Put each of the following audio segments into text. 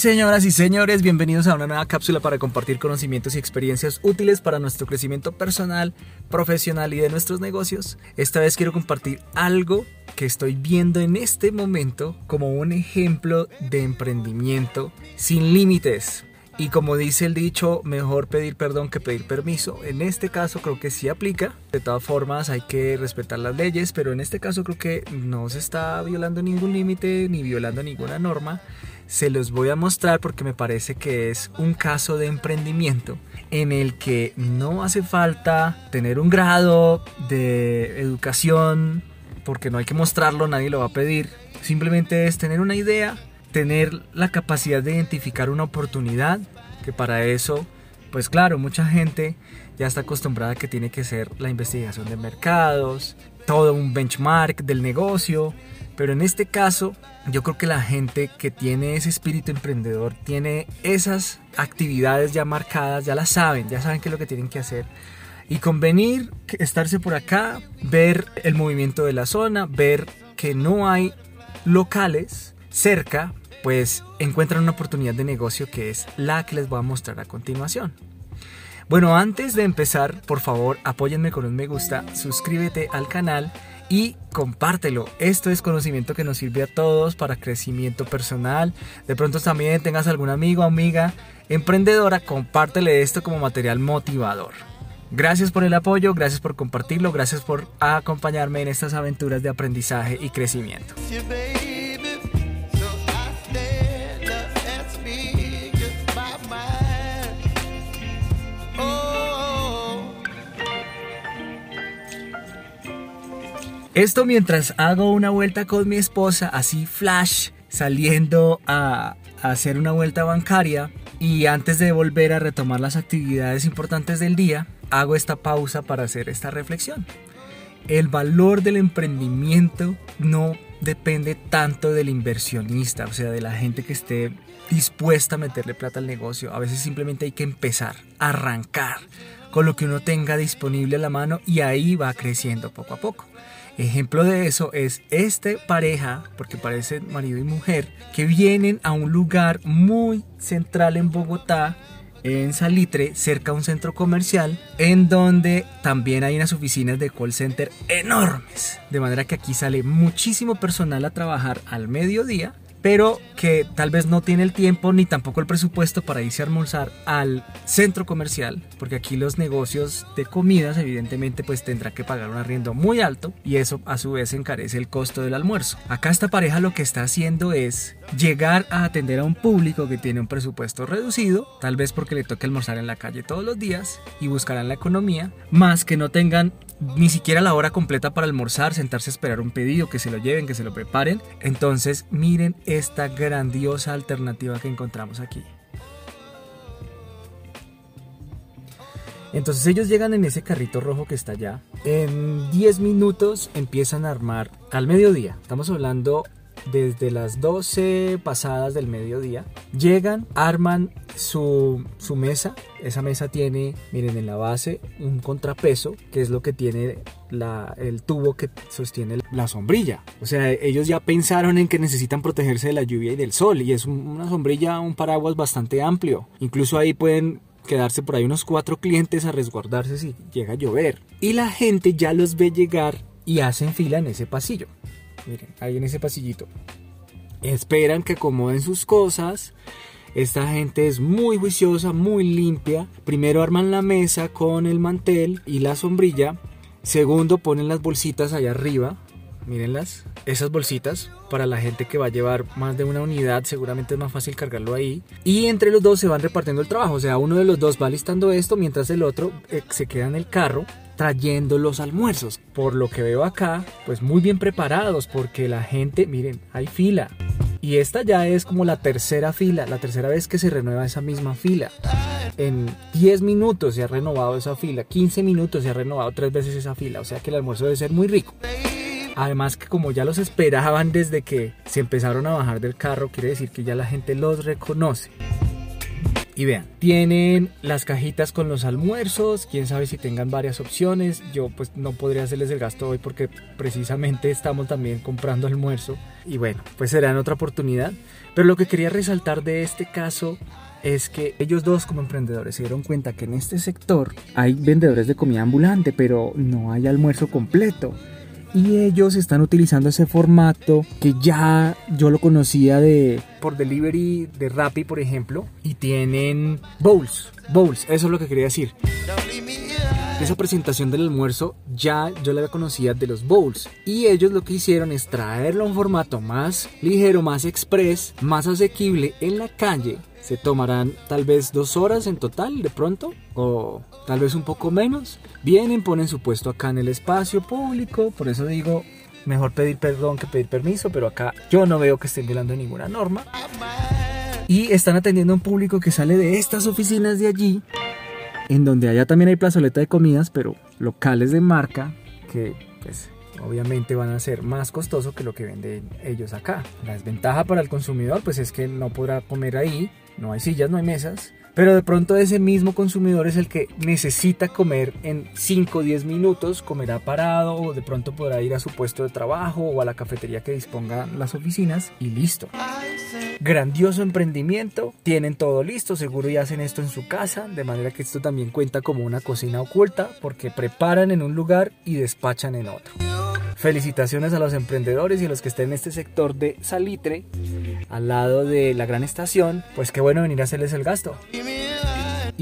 señoras y señores, bienvenidos a una nueva cápsula para compartir conocimientos y experiencias útiles para nuestro crecimiento personal, profesional y de nuestros negocios. Esta vez quiero compartir algo que estoy viendo en este momento como un ejemplo de emprendimiento sin límites. Y como dice el dicho, mejor pedir perdón que pedir permiso. En este caso creo que sí aplica. De todas formas hay que respetar las leyes, pero en este caso creo que no se está violando ningún límite ni violando ninguna norma. Se los voy a mostrar porque me parece que es un caso de emprendimiento en el que no hace falta tener un grado de educación porque no hay que mostrarlo, nadie lo va a pedir. Simplemente es tener una idea, tener la capacidad de identificar una oportunidad, que para eso, pues claro, mucha gente ya está acostumbrada a que tiene que ser la investigación de mercados, todo un benchmark del negocio, pero en este caso yo creo que la gente que tiene ese espíritu emprendedor tiene esas actividades ya marcadas, ya las saben, ya saben qué es lo que tienen que hacer. Y convenir, estarse por acá, ver el movimiento de la zona, ver que no hay locales cerca pues encuentran una oportunidad de negocio que es la que les voy a mostrar a continuación. Bueno, antes de empezar, por favor, apóyenme con un me gusta, suscríbete al canal y compártelo. Esto es conocimiento que nos sirve a todos para crecimiento personal. De pronto también tengas algún amigo amiga emprendedora, compártele esto como material motivador. Gracias por el apoyo, gracias por compartirlo, gracias por acompañarme en estas aventuras de aprendizaje y crecimiento. Esto mientras hago una vuelta con mi esposa, así flash, saliendo a, hacer una vuelta bancaria y antes de volver a retomar las actividades importantes del día, hago esta pausa para hacer esta reflexión. El valor del emprendimiento no depende tanto del inversionista, o sea, de la gente que esté dispuesta a meterle plata al negocio. A veces simplemente hay que empezar, arrancar con lo que uno tenga disponible a la mano y ahí va creciendo poco a poco. Ejemplo de eso es este pareja, porque parece marido y mujer, que vienen a un lugar muy central en Bogotá, en Salitre, cerca a un centro comercial, en donde también hay unas oficinas de call center enormes. De manera que aquí sale muchísimo personal a trabajar al mediodía pero que tal vez no tiene el tiempo ni tampoco el presupuesto para irse a almorzar al centro comercial, porque aquí los negocios de comidas evidentemente pues tendrá que pagar un arriendo muy alto y eso a su vez encarece el costo del almuerzo. Acá esta pareja lo que está haciendo es llegar a atender a un público que tiene un presupuesto reducido, tal vez porque le toque almorzar en la calle todos los días y buscarán la economía, más que no tengan ni siquiera la hora completa para almorzar, sentarse a esperar un pedido, que se lo lleven, que se lo preparen. Entonces miren esta grandiosa alternativa que encontramos aquí. Entonces ellos llegan en ese carrito rojo que está allá. En 10 minutos empiezan a armar al mediodía. Estamos hablando desde las 12 pasadas del mediodía. Llegan, arman su, mesa. Esa mesa tiene, miren, en la base un contrapeso, que es lo que tiene el tubo que sostiene la sombrilla. O sea, ellos ya pensaron en que necesitan protegerse de la lluvia y del sol. Y es una sombrilla, un paraguas bastante amplio. Incluso ahí pueden quedarse por ahí unos cuatro clientes a resguardarse si llega a llover. Y la gente ya los ve llegar y hacen fila en ese pasillo. Miren, ahí en ese pasillito. Esperan que acomoden sus cosas. Esta gente es muy juiciosa, muy limpia. Primero arman la mesa con el mantel y la sombrilla. Segundo ponen las bolsitas allá arriba. Mírenlas. Esas bolsitas para la gente que va a llevar más de una unidad seguramente es más fácil cargarlo ahí. Y entre los dos se van repartiendo el trabajo. O sea, uno de los dos va listando esto mientras el otro eh, se queda en el carro trayendo los almuerzos. Por lo que veo acá, pues muy bien preparados porque la gente, miren, hay fila. Y esta ya es como la tercera fila, la tercera vez que se renueva esa misma fila. En 10 minutos se ha renovado esa fila, 15 minutos se ha renovado tres veces esa fila, o sea que el almuerzo debe ser muy rico. Además que como ya los esperaban desde que se empezaron a bajar del carro, quiere decir que ya la gente los reconoce. Y vean, tienen las cajitas con los almuerzos, quién sabe si tengan varias opciones. Yo pues no podría hacerles el gasto hoy porque precisamente estamos también comprando almuerzo. Y bueno, pues será en otra oportunidad. Pero lo que quería resaltar de este caso es que ellos dos como emprendedores se dieron cuenta que en este sector hay vendedores de comida ambulante, pero no hay almuerzo completo y ellos están utilizando ese formato que ya yo lo conocía de por delivery de Rappi por ejemplo y tienen bowls bowls eso es lo que quería decir. Esa presentación del almuerzo ya yo la conocía de los bowls y ellos lo que hicieron es traerlo a un formato más ligero más express más asequible en la calle se tomarán tal vez dos horas en total de pronto o tal vez un poco menos. Vienen, ponen su puesto acá en el espacio público, por eso digo, mejor pedir perdón que pedir permiso, pero acá yo no veo que estén violando ninguna norma. Y están atendiendo a un público que sale de estas oficinas de allí, en donde allá también hay plazoleta de comidas, pero locales de marca, que pues obviamente van a ser más costoso que lo que venden ellos acá. La desventaja para el consumidor pues es que no podrá comer ahí, no hay sillas, no hay mesas, pero de pronto ese mismo consumidor es el que necesita comer en 5 o 10 minutos, comerá parado o de pronto podrá ir a su puesto de trabajo o a la cafetería que disponga las oficinas y listo. Grandioso emprendimiento, tienen todo listo, seguro ya hacen esto en su casa, de manera que esto también cuenta como una cocina oculta porque preparan en un lugar y despachan en otro. Felicitaciones a los emprendedores y a los que estén en este sector de Salitre, al lado de la gran estación. Pues qué bueno venir a hacerles el gasto.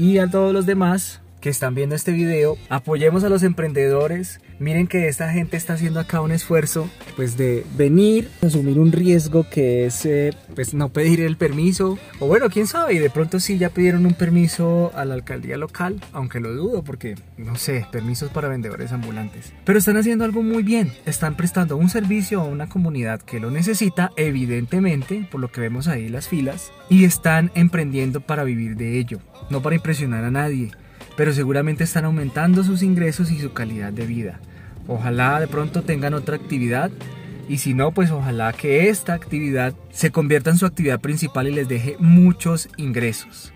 Y a todos los demás, que están viendo este video, apoyemos a los emprendedores. Miren que esta gente está haciendo acá un esfuerzo pues de venir, asumir un riesgo que es eh, pues no pedir el permiso o bueno, quién sabe, y de pronto sí ya pidieron un permiso a la alcaldía local, aunque lo dudo porque no sé, permisos para vendedores ambulantes. Pero están haciendo algo muy bien, están prestando un servicio a una comunidad que lo necesita, evidentemente, por lo que vemos ahí las filas, y están emprendiendo para vivir de ello, no para impresionar a nadie pero seguramente están aumentando sus ingresos y su calidad de vida. Ojalá de pronto tengan otra actividad y si no, pues ojalá que esta actividad se convierta en su actividad principal y les deje muchos ingresos.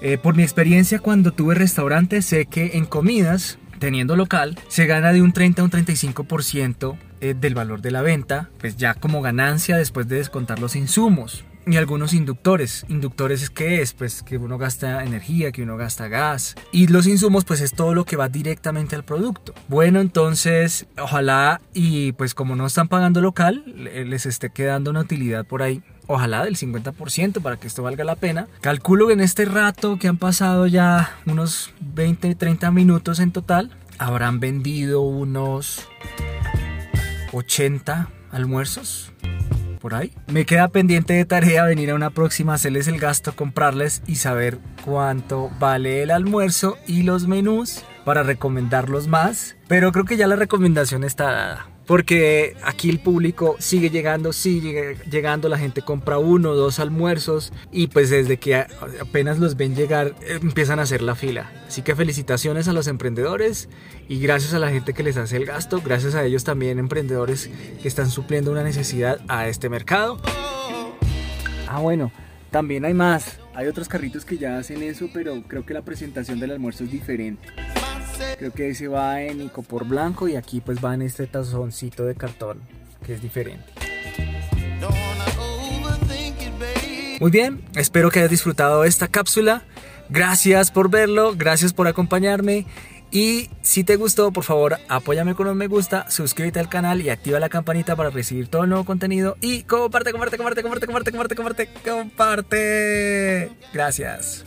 Eh, por mi experiencia cuando tuve restaurante sé que en comidas, teniendo local, se gana de un 30 a un 35% eh, del valor de la venta, pues ya como ganancia después de descontar los insumos y algunos inductores. Inductores es que es, pues que uno gasta energía, que uno gasta gas y los insumos pues es todo lo que va directamente al producto. Bueno, entonces ojalá y pues como no están pagando local, les esté quedando una utilidad por ahí. Ojalá del 50% para que esto valga la pena. Calculo que en este rato que han pasado ya unos 20, 30 minutos en total, habrán vendido unos 80 almuerzos ahí. Me queda pendiente de tarea venir a una próxima, hacerles el gasto, comprarles y saber cuánto vale el almuerzo y los menús para recomendarlos más. Pero creo que ya la recomendación está dada porque aquí el público sigue llegando, sigue llegando, la gente compra uno o dos almuerzos y pues desde que apenas los ven llegar empiezan a hacer la fila. Así que felicitaciones a los emprendedores y gracias a la gente que les hace el gasto, gracias a ellos también emprendedores que están supliendo una necesidad a este mercado. Ah bueno, también hay más, hay otros carritos que ya hacen eso, pero creo que la presentación del almuerzo es diferente. Creo que ese va en icopor blanco y aquí pues va en este tazoncito de cartón que es diferente. Muy bien, espero que hayas disfrutado esta cápsula. Gracias por verlo, gracias por acompañarme. Y si te gustó, por favor, apóyame con un me gusta, suscríbete al canal y activa la campanita para recibir todo el nuevo contenido. Y comparte, comparte, comparte, comparte, comparte, comparte, comparte, comparte. Gracias.